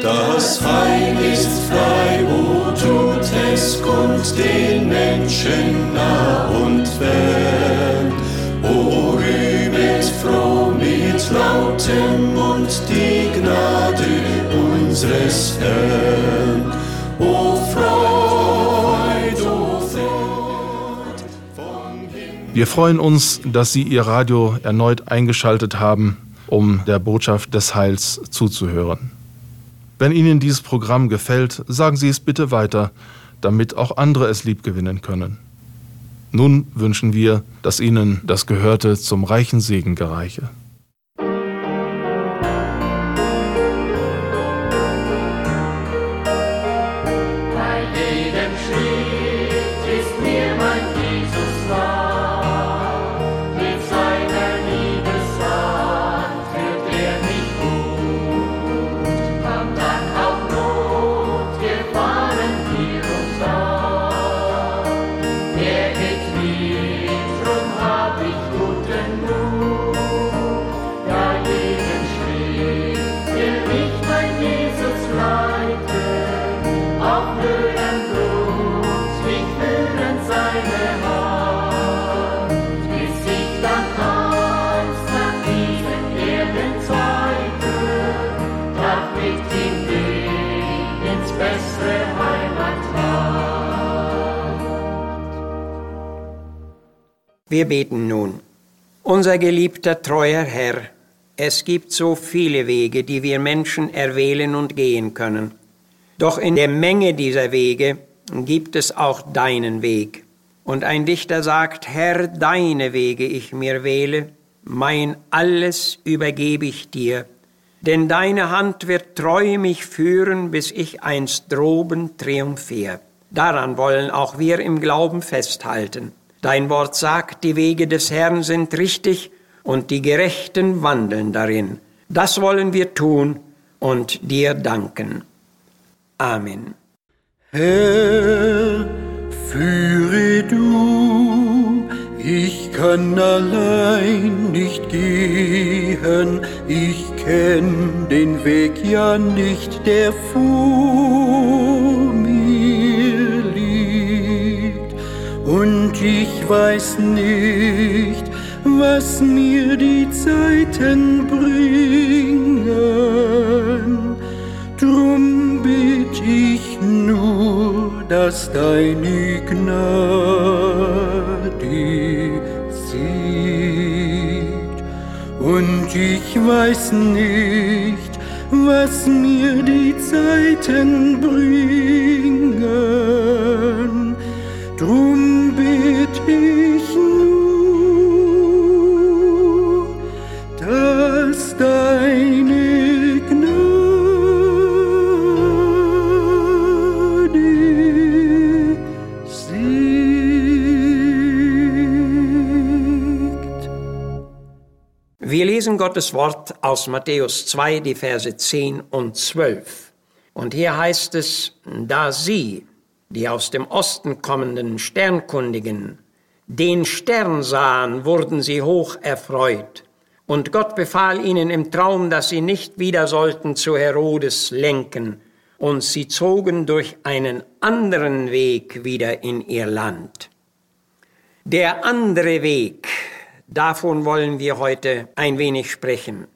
Das Heil ist frei, wo tut es kund den Menschen nah und fern. O rühmet froh mit lautem Mund die Gnade unseres Herrn. O Freud, o Freud vom. Wir freuen uns, dass Sie Ihr Radio erneut eingeschaltet haben, um der Botschaft des Heils zuzuhören. Wenn Ihnen dieses Programm gefällt, sagen Sie es bitte weiter, damit auch andere es liebgewinnen können. Nun wünschen wir, dass Ihnen das Gehörte zum reichen Segen gereiche. Wir beten nun. Unser geliebter, treuer Herr, es gibt so viele Wege, die wir Menschen erwählen und gehen können. Doch in der Menge dieser Wege gibt es auch deinen Weg. Und ein Dichter sagt, Herr, deine Wege ich mir wähle, mein alles übergebe ich dir. Denn deine Hand wird treu mich führen, bis ich einst droben triumphier. Daran wollen auch wir im Glauben festhalten. Dein Wort sagt, die Wege des Herrn sind richtig und die Gerechten wandeln darin. Das wollen wir tun und dir danken. Amen. Herr, führe du, ich kann allein nicht gehen, ich kenn den Weg ja nicht, der vor ich weiß nicht, was mir die Zeiten bringen. Drum bitt ich nur, dass deine Gnade siegt. Und ich weiß nicht, was mir die Zeiten bringen. Wir lesen Gottes Wort aus Matthäus 2, die Verse 10 und 12. Und hier heißt es, da sie, die aus dem Osten kommenden Sternkundigen, den Stern sahen, wurden sie hoch erfreut. Und Gott befahl ihnen im Traum, dass sie nicht wieder sollten zu Herodes lenken. Und sie zogen durch einen anderen Weg wieder in ihr Land. Der andere Weg, davon wollen wir heute ein wenig sprechen.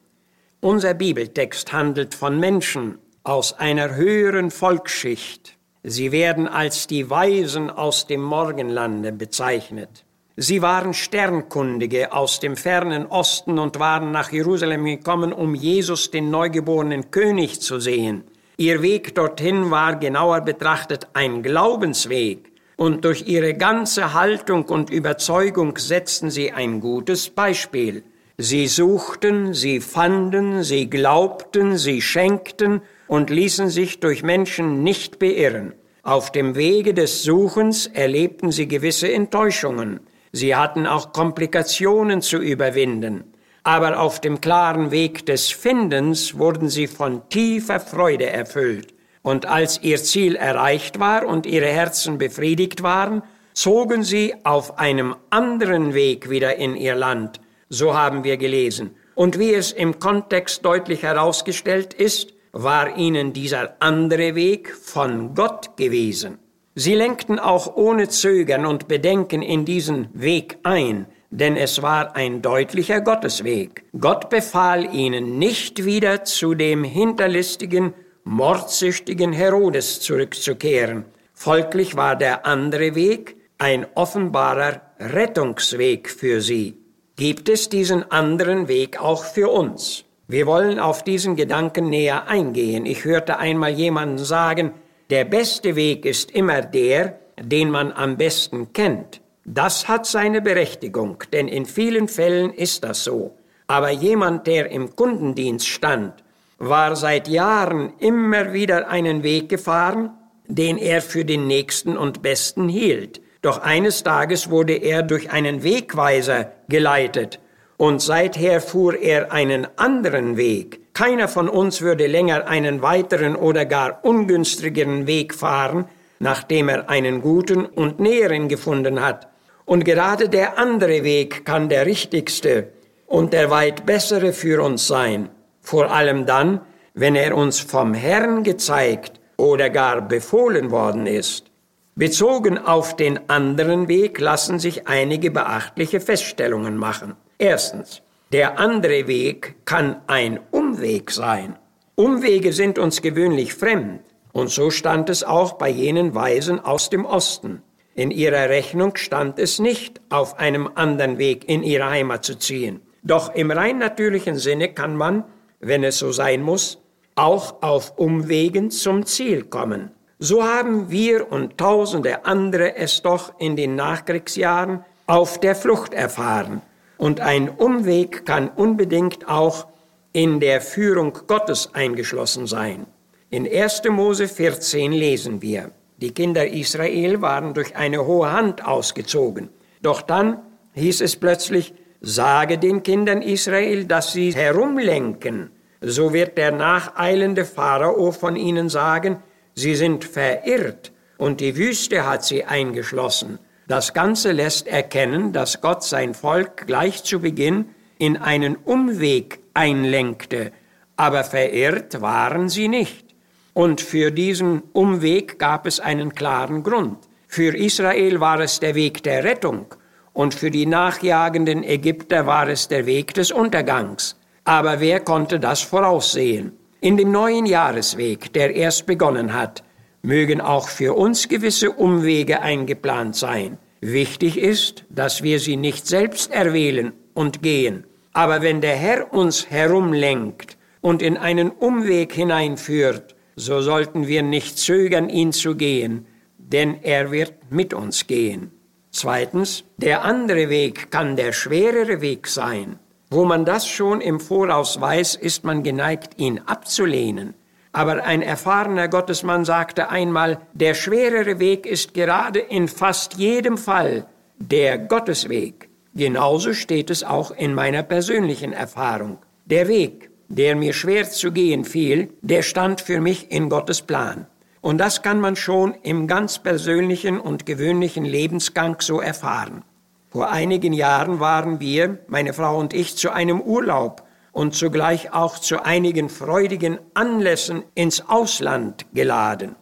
Unser Bibeltext handelt von Menschen aus einer höheren Volksschicht. Sie werden als die Weisen aus dem Morgenlande bezeichnet. Sie waren Sternkundige aus dem fernen Osten und waren nach Jerusalem gekommen, um Jesus, den neugeborenen König, zu sehen. Ihr Weg dorthin war genauer betrachtet ein Glaubensweg, und durch ihre ganze Haltung und Überzeugung setzten sie ein gutes Beispiel. Sie suchten, sie fanden, sie glaubten, sie schenkten und ließen sich durch Menschen nicht beirren. Auf dem Wege des Suchens erlebten sie gewisse Enttäuschungen. Sie hatten auch Komplikationen zu überwinden. Aber auf dem klaren Weg des Findens wurden sie von tiefer Freude erfüllt. Und als ihr Ziel erreicht war und ihre Herzen befriedigt waren, zogen sie auf einem anderen Weg wieder in ihr Land. So haben wir gelesen. Und wie es im Kontext deutlich herausgestellt ist, war ihnen dieser andere Weg von Gott gewesen. Sie lenkten auch ohne Zögern und Bedenken in diesen Weg ein, denn es war ein deutlicher Gottesweg. Gott befahl ihnen nicht wieder zu dem hinterlistigen, mordsüchtigen Herodes zurückzukehren. Folglich war der andere Weg ein offenbarer Rettungsweg für sie. Gibt es diesen anderen Weg auch für uns? Wir wollen auf diesen Gedanken näher eingehen. Ich hörte einmal jemanden sagen, der beste Weg ist immer der, den man am besten kennt. Das hat seine Berechtigung, denn in vielen Fällen ist das so. Aber jemand, der im Kundendienst stand, war seit Jahren immer wieder einen Weg gefahren, den er für den nächsten und besten hielt. Doch eines Tages wurde er durch einen Wegweiser geleitet und seither fuhr er einen anderen Weg. Keiner von uns würde länger einen weiteren oder gar ungünstigeren Weg fahren, nachdem er einen guten und näheren gefunden hat. Und gerade der andere Weg kann der richtigste und der weit bessere für uns sein, vor allem dann, wenn er uns vom Herrn gezeigt oder gar befohlen worden ist. Bezogen auf den anderen Weg lassen sich einige beachtliche Feststellungen machen. Erstens, der andere Weg kann ein Umweg sein. Umwege sind uns gewöhnlich fremd, und so stand es auch bei jenen Weisen aus dem Osten. In ihrer Rechnung stand es nicht, auf einem anderen Weg in ihre Heimat zu ziehen. Doch im rein natürlichen Sinne kann man, wenn es so sein muss, auch auf Umwegen zum Ziel kommen. So haben wir und tausende andere es doch in den Nachkriegsjahren auf der Flucht erfahren. Und ein Umweg kann unbedingt auch in der Führung Gottes eingeschlossen sein. In 1. Mose 14 lesen wir, die Kinder Israel waren durch eine hohe Hand ausgezogen. Doch dann hieß es plötzlich, sage den Kindern Israel, dass sie herumlenken. So wird der nacheilende Pharao von ihnen sagen, sie sind verirrt und die Wüste hat sie eingeschlossen. Das Ganze lässt erkennen, dass Gott sein Volk gleich zu Beginn in einen Umweg einlenkte, aber verirrt waren sie nicht. Und für diesen Umweg gab es einen klaren Grund. Für Israel war es der Weg der Rettung und für die nachjagenden Ägypter war es der Weg des Untergangs. Aber wer konnte das voraussehen? In dem neuen Jahresweg, der erst begonnen hat, mögen auch für uns gewisse Umwege eingeplant sein. Wichtig ist, dass wir sie nicht selbst erwählen und gehen. Aber wenn der Herr uns herumlenkt und in einen Umweg hineinführt, so sollten wir nicht zögern, ihn zu gehen, denn er wird mit uns gehen. Zweitens, der andere Weg kann der schwerere Weg sein. Wo man das schon im Voraus weiß, ist man geneigt, ihn abzulehnen. Aber ein erfahrener Gottesmann sagte einmal, der schwerere Weg ist gerade in fast jedem Fall der Gottesweg. Genauso steht es auch in meiner persönlichen Erfahrung. Der Weg, der mir schwer zu gehen fiel, der stand für mich in Gottes Plan. Und das kann man schon im ganz persönlichen und gewöhnlichen Lebensgang so erfahren. Vor einigen Jahren waren wir, meine Frau und ich, zu einem Urlaub und zugleich auch zu einigen freudigen Anlässen ins Ausland geladen.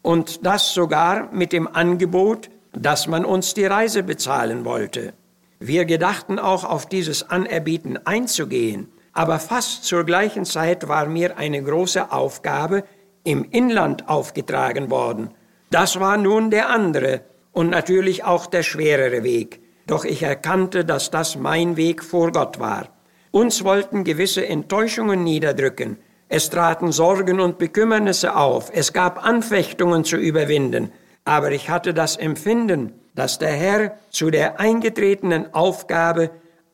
Und das sogar mit dem Angebot, dass man uns die Reise bezahlen wollte. Wir gedachten auch auf dieses Anerbieten einzugehen, aber fast zur gleichen Zeit war mir eine große Aufgabe im Inland aufgetragen worden. Das war nun der andere und natürlich auch der schwerere Weg. Doch ich erkannte, dass das mein Weg vor Gott war. Uns wollten gewisse Enttäuschungen niederdrücken. Es traten Sorgen und Bekümmernisse auf. Es gab Anfechtungen zu überwinden. Aber ich hatte das Empfinden, dass der Herr zu der eingetretenen Aufgabe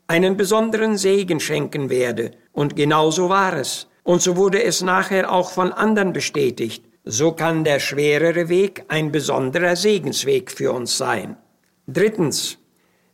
einen besonderen Segen schenken werde. Und genau so war es. Und so wurde es nachher auch von anderen bestätigt. So kann der schwerere Weg ein besonderer Segensweg für uns sein. Drittens,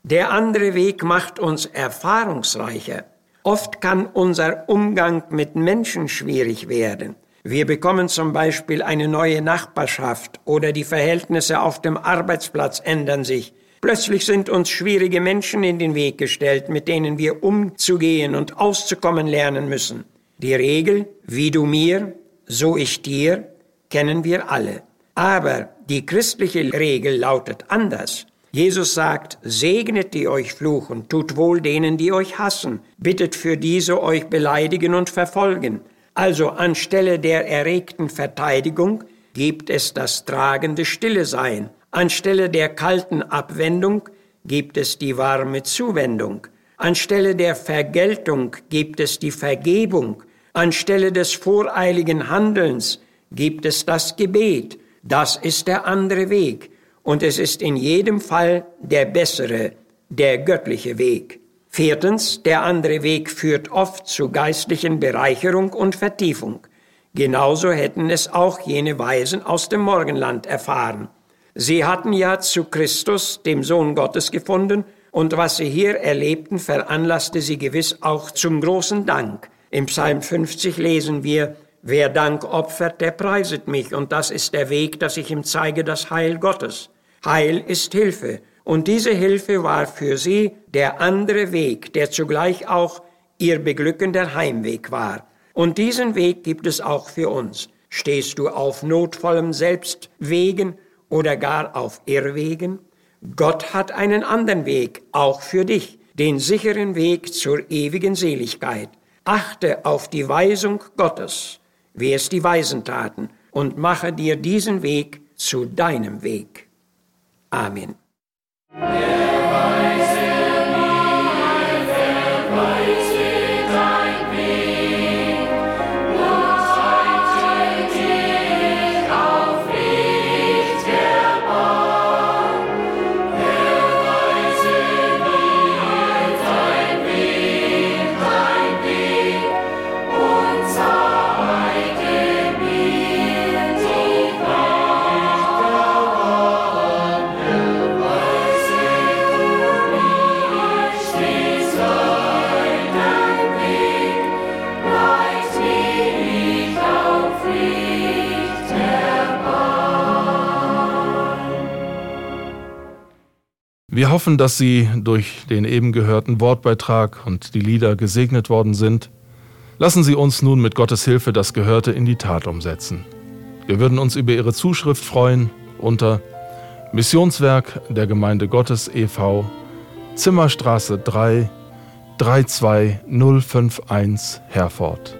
der andere Weg macht uns erfahrungsreicher. Oft kann unser Umgang mit Menschen schwierig werden. Wir bekommen zum Beispiel eine neue Nachbarschaft oder die Verhältnisse auf dem Arbeitsplatz ändern sich. Plötzlich sind uns schwierige Menschen in den Weg gestellt, mit denen wir umzugehen und auszukommen lernen müssen. Die Regel, wie du mir, so ich dir, kennen wir alle. Aber die christliche Regel lautet anders. Jesus sagt, segnet die euch fluchen, tut wohl denen, die euch hassen, bittet für diese euch beleidigen und verfolgen. Also anstelle der erregten Verteidigung gibt es das tragende Stille sein. Anstelle der kalten Abwendung gibt es die warme Zuwendung. Anstelle der Vergeltung gibt es die Vergebung. Anstelle des voreiligen Handelns gibt es das Gebet. Das ist der andere Weg. Und es ist in jedem Fall der bessere, der göttliche Weg. Viertens, der andere Weg führt oft zu geistlichen Bereicherung und Vertiefung. Genauso hätten es auch jene Weisen aus dem Morgenland erfahren. Sie hatten ja zu Christus, dem Sohn Gottes, gefunden, und was sie hier erlebten, veranlasste sie gewiss auch zum großen Dank. Im Psalm 50 lesen wir, Wer Dank opfert, der preiset mich, und das ist der Weg, dass ich ihm zeige das Heil Gottes. Heil ist Hilfe, und diese Hilfe war für sie der andere Weg, der zugleich auch ihr beglückender Heimweg war. Und diesen Weg gibt es auch für uns. Stehst du auf notvollem Selbstwegen, oder gar auf Irrwegen? Gott hat einen anderen Weg, auch für dich, den sicheren Weg zur ewigen Seligkeit. Achte auf die Weisung Gottes, wie es die Weisen taten, und mache dir diesen Weg zu deinem Weg. Amen. Wir hoffen, dass Sie durch den eben gehörten Wortbeitrag und die Lieder gesegnet worden sind. Lassen Sie uns nun mit Gottes Hilfe das Gehörte in die Tat umsetzen. Wir würden uns über Ihre Zuschrift freuen unter Missionswerk der Gemeinde Gottes e.V. Zimmerstraße 3 32051 Herford.